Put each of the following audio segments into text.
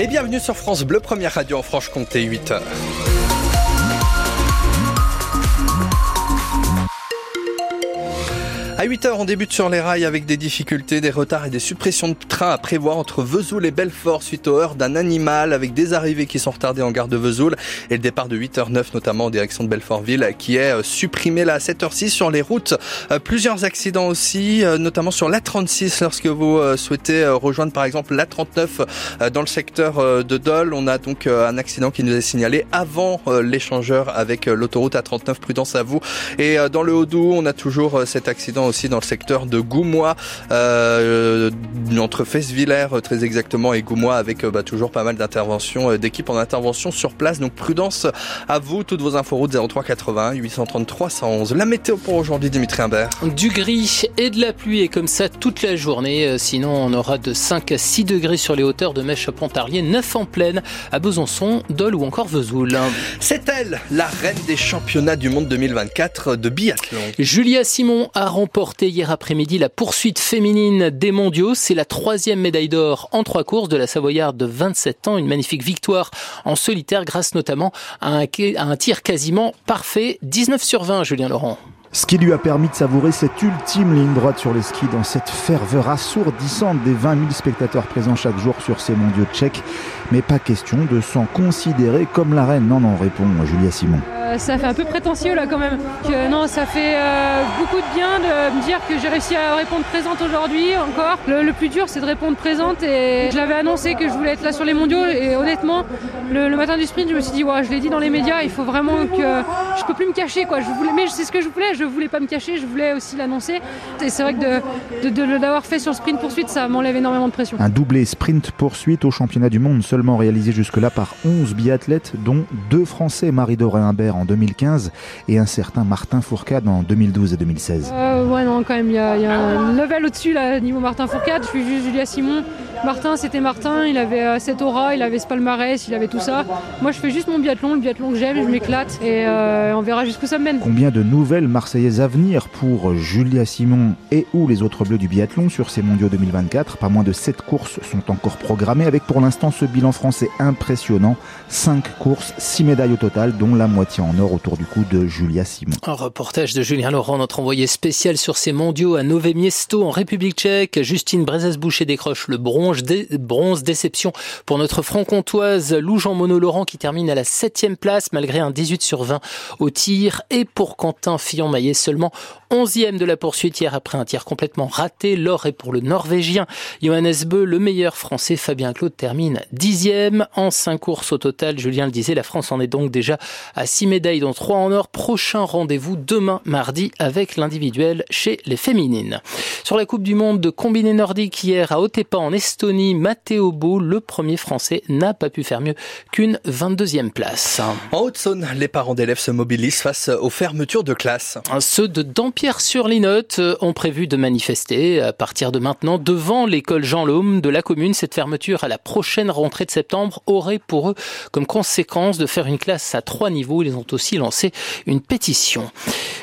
Et bienvenue sur France Bleu, première radio en Franche-Comté, 8h. À 8h, on débute sur les rails avec des difficultés, des retards et des suppressions de trains à prévoir entre Vesoul et Belfort suite aux heures d'un animal avec des arrivées qui sont retardées en gare de Vesoul et le départ de 8h09 notamment en direction de Belfortville qui est euh, supprimé là à 7h06 sur les routes. Euh, plusieurs accidents aussi, euh, notamment sur l'A36 lorsque vous souhaitez rejoindre par exemple l'A39 dans le secteur de Dole. On a donc un accident qui nous est signalé avant l'échangeur avec l'autoroute A39. Prudence à vous. Et dans le Haut-Doubs, on a toujours cet accident aussi dans le secteur de Goumois, euh, entre Fesvillers euh, très exactement et Goumois avec euh, bah, toujours pas mal d'interventions d'équipes en intervention sur place. Donc prudence à vous, toutes vos infos routes 03 80 833 111. La météo pour aujourd'hui, Dimitri Imbert. Du gris et de la pluie et comme ça toute la journée. Sinon, on aura de 5 à 6 degrés sur les hauteurs de Mèche à Pontarlier, 9 en pleine à Besançon, Dole ou encore Vesoul. C'est elle, la reine des championnats du monde 2024 de biathlon. Julia Simon a remporté Porté hier après-midi la poursuite féminine des mondiaux. C'est la troisième médaille d'or en trois courses de la Savoyarde de 27 ans. Une magnifique victoire en solitaire grâce notamment à un, à un tir quasiment parfait. 19 sur 20, Julien Laurent. Ce qui lui a permis de savourer cette ultime ligne droite sur les skis dans cette ferveur assourdissante des 20 000 spectateurs présents chaque jour sur ces mondiaux tchèques. Mais pas question de s'en considérer comme la reine. Non, non, répond Julia Simon. Ça fait un peu prétentieux là quand même. Non, ça fait euh, beaucoup de bien de me dire que j'ai réussi à répondre présente aujourd'hui encore. Le, plus dur c'est de répondre présente et je l'avais annoncé que je voulais être là sur les mondiaux et honnêtement le, matin du sprint je me suis dit ouais, je l'ai dit dans les médias, il faut vraiment que je peux plus me cacher quoi. Je voulais, mais c'est ce que je voulais, je voulais pas me cacher, je voulais aussi l'annoncer. Et c'est vrai que de, d'avoir fait sur sprint poursuite ça m'enlève énormément de pression. Un doublé sprint poursuite au championnat du monde seulement réalisé jusque-là par 11 biathlètes dont deux Français, Marie-Doré Imbert en 2015 et un certain Martin Fourcade en 2012 et 2016. Euh, ouais, non, quand même, il y, a un level au-dessus, là, niveau Martin Fourcade. Je suis juste Julia Simon. Martin, c'était Martin, il avait euh, cette aura, il avait ce palmarès, il avait tout ça. Moi, je fais juste mon biathlon, le biathlon que j'aime, je m'éclate et euh, on verra jusqu'où ça me mène. Combien de nouvelles Marseillaises à venir pour Julia Simon et ou les autres bleus du biathlon sur ces mondiaux 2024 Pas moins de 7 courses sont encore programmées avec pour l'instant ce bilan français impressionnant. 5 courses, 6 médailles au total, dont la moitié en or autour du cou de Julia Simon. Un reportage de Julien Laurent, notre envoyé spécial sur ces mondiaux à Nové Miesto en République tchèque. Justine Brezes-Boucher décroche le bronze bronze, déception pour notre franc-comtoise Lou Jean Monod Laurent qui termine à la 7 place malgré un 18 sur 20 au tir et pour Quentin Fillon-Maillet seulement 11e de la poursuite hier après un tir complètement raté. L'or est pour le Norvégien Johannes Beu, le meilleur français Fabien Claude termine 10e en 5 courses au total. Julien le disait, la France en est donc déjà à 6 médailles dont 3 en or. Prochain rendez-vous demain mardi avec l'individuel chez les féminines. Sur la Coupe du Monde de combiné nordique hier à Otepa en Estonie, Matteo Beau, le premier français, n'a pas pu faire mieux qu'une 22e place. En Haute-Saône, les parents d'élèves se mobilisent face aux fermetures de classes. Ceux de Dampierre-sur-Linotte ont prévu de manifester à partir de maintenant devant l'école Jean Laume de la commune. Cette fermeture à la prochaine rentrée de septembre aurait pour eux comme conséquence de faire une classe à trois niveaux. Ils ont aussi lancé une pétition.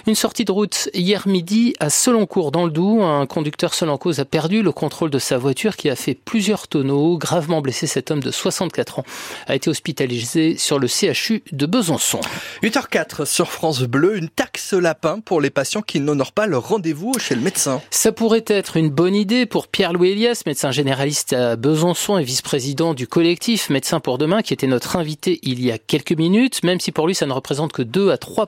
Une sortie de route hier midi à Seloncourt dans le Doubs. Un conducteur seul en cause a perdu le contrôle de sa voiture qui a fait plusieurs tonneaux. Gravement blessé, cet homme de 64 ans a été hospitalisé sur le CHU de Besançon. 8h04 sur France Bleu, une taxe lapin pour les patients qui n'honorent pas leur rendez-vous chez le médecin. Ça pourrait être une bonne idée pour Pierre-Louis Elias, médecin généraliste à Besançon et vice-président du collectif Médecins pour demain, qui était notre invité il y a quelques minutes, même si pour lui ça ne représente que 2 à 3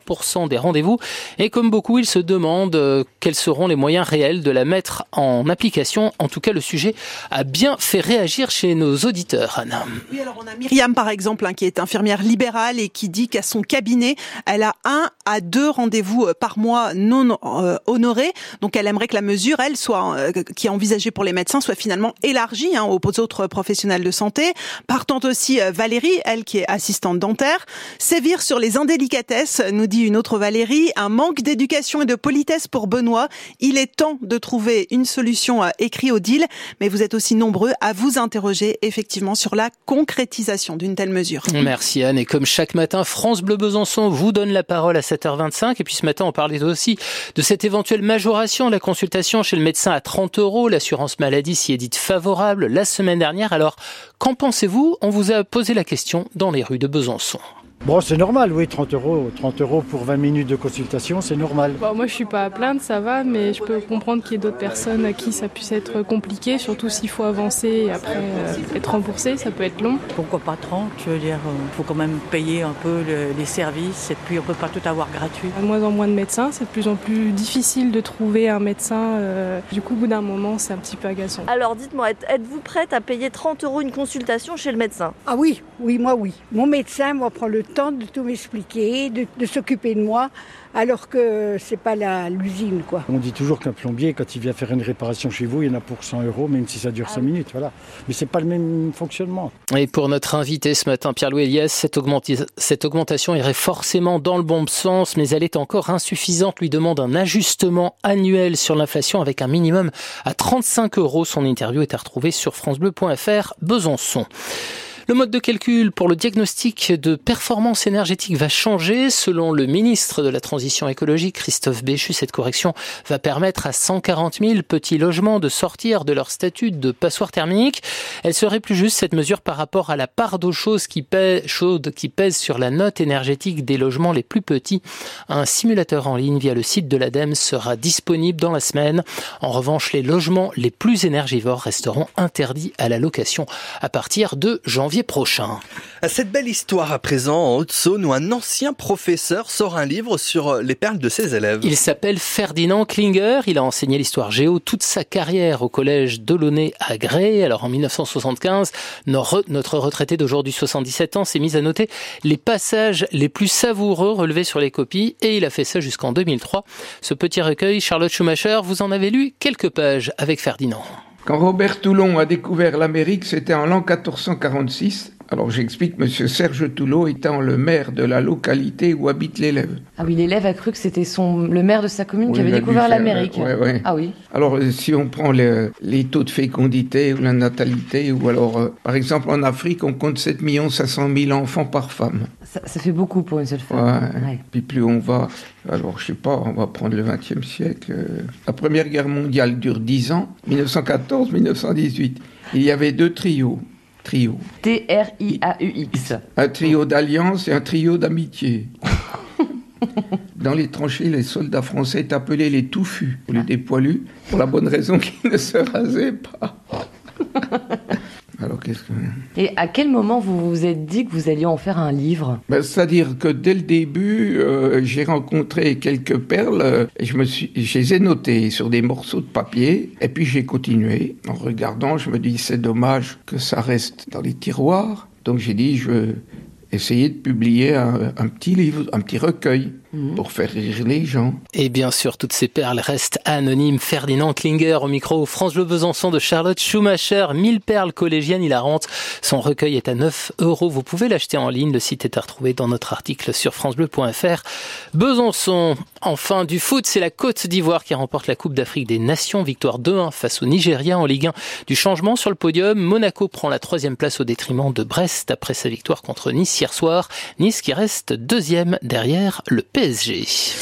des rendez-vous. Et comme beaucoup, il se demande euh, quels seront les moyens réels de la mettre en application. En tout cas, le sujet a bien fait réagir chez nos auditeurs, Anna. Oui, alors on a Myriam par exemple, hein, qui est infirmière libérale et qui dit qu'à son cabinet, elle a un à deux rendez-vous euh, par mois non euh, honorés. Donc elle aimerait que la mesure, elle, soit euh, qui est envisagée pour les médecins, soit finalement élargie hein, aux autres professionnels de santé. Partant aussi Valérie, elle qui est assistante dentaire, sévir sur les indélicatesses, nous dit une autre Valérie, un manque d'éducation et de politesse pour Benoît. Il est temps de trouver une solution écrite au deal, mais vous êtes aussi nombreux à vous interroger effectivement sur la concrétisation d'une telle mesure. Merci Anne. Et comme chaque matin, France Bleu Besançon vous donne la parole à 7h25. Et puis ce matin, on parlait aussi de cette éventuelle majoration de la consultation chez le médecin à 30 euros. L'assurance maladie s'y est dite favorable la semaine dernière. Alors, qu'en pensez-vous? On vous a posé la question dans les rues de Besançon. Bon, c'est normal, oui, 30 euros. 30 euros pour 20 minutes de consultation, c'est normal. Bon, moi, je suis pas à plaindre, ça va, mais je peux comprendre qu'il y ait d'autres personnes à qui ça puisse être compliqué, surtout s'il faut avancer et après euh, être remboursé, ça peut être long. Pourquoi pas 30 Je veux dire, il euh, faut quand même payer un peu les services et puis on peut pas tout avoir gratuit. De moins en moins de médecins, c'est de plus en plus difficile de trouver un médecin. Euh, du coup, au bout d'un moment, c'est un petit peu agaçant. Alors, dites-moi, êtes-vous prête à payer 30 euros une consultation chez le médecin? Ah oui, oui, moi oui. Mon médecin va prendre le temps de tout m'expliquer, de, de s'occuper de moi, alors que c'est pas l'usine quoi. On dit toujours qu'un plombier, quand il vient faire une réparation chez vous, il y en a pour 100 euros, même si ça dure 5 minutes, voilà. Mais c'est pas le même fonctionnement. Et pour notre invité ce matin, Pierre-Louis Elias, cette, cette augmentation irait forcément dans le bon sens, mais elle est encore insuffisante. Lui demande un ajustement annuel sur l'inflation avec un minimum à 35 euros. Son interview est à retrouver sur francebleu.fr Besançon. Le mode de calcul pour le diagnostic de performance énergétique va changer. Selon le ministre de la Transition écologique, Christophe Béchu, cette correction va permettre à 140 000 petits logements de sortir de leur statut de passoire thermique. Elle serait plus juste, cette mesure, par rapport à la part d'eau chaude qui pèse, sur la note énergétique des logements les plus petits. Un simulateur en ligne via le site de l'ADEME sera disponible dans la semaine. En revanche, les logements les plus énergivores resteront interdits à la location à partir de janvier prochain. Cette belle histoire à présent en Haute-Saône où un ancien professeur sort un livre sur les perles de ses élèves. Il s'appelle Ferdinand Klinger. Il a enseigné l'histoire géo toute sa carrière au collège Delaunay à Gré. Alors en 1975, notre retraité d'aujourd'hui 77 ans s'est mis à noter les passages les plus savoureux relevés sur les copies et il a fait ça jusqu'en 2003. Ce petit recueil, Charlotte Schumacher, vous en avez lu quelques pages avec Ferdinand. Quand Robert Toulon a découvert l'Amérique, c'était en l'an 1446 alors j'explique, Monsieur Serge Toulot étant le maire de la localité où habite l'élève. Ah oui, l'élève a cru que c'était son le maire de sa commune qui avait découvert l'Amérique. Ah oui. Alors euh, si on prend les, taux de fécondité ou la natalité, ou alors euh, par exemple en Afrique, on compte 7 500 000 enfants par femme. Ça, fait beaucoup pour une seule femme. Ouais. Puis plus on va, alors je sais pas, on va prendre le XXe siècle. Euh, la Première Guerre mondiale dure 10 ans, 1914-1918. Il y avait deux trios trio. T-R-I-A-U-X. Un trio d'alliance et un trio d'amitié. Dans les tranchées, les soldats français étaient appelés les touffus, ou les dépoilus, pour la bonne raison qu'ils ne se rasaient pas. Alors qu'est-ce que... Et à quel moment vous vous êtes dit que vous alliez en faire un livre? Ben, C'est-à-dire que dès le début, euh, j'ai rencontré quelques perles euh, et je me suis, je les ai notées sur des morceaux de papier et puis j'ai continué. En regardant, je me dis c'est dommage que ça reste dans les tiroirs. Donc j'ai dit je vais essayer de publier un petit livre, un petit recueil. Mhm. pour faire rire les gens. Et bien sûr, toutes ces perles restent anonymes. Ferdinand Klinger au micro France Le Besançon de Charlotte Schumacher. 1000 perles collégiennes hilarantes. Son recueil est à 9 euros. Vous pouvez l'acheter en ligne. Le site est à retrouver dans notre article sur francebleu.fr. Besançon. Enfin, du foot, c'est la Côte d'Ivoire qui remporte la Coupe d'Afrique des Nations. Victoire 2-1 face au Nigeria en Ligue 1. Du changement sur le podium. Monaco prend la troisième place au détriment de Brest après sa victoire contre Nice hier soir. Nice qui reste deuxième derrière le PSG. Pelzig.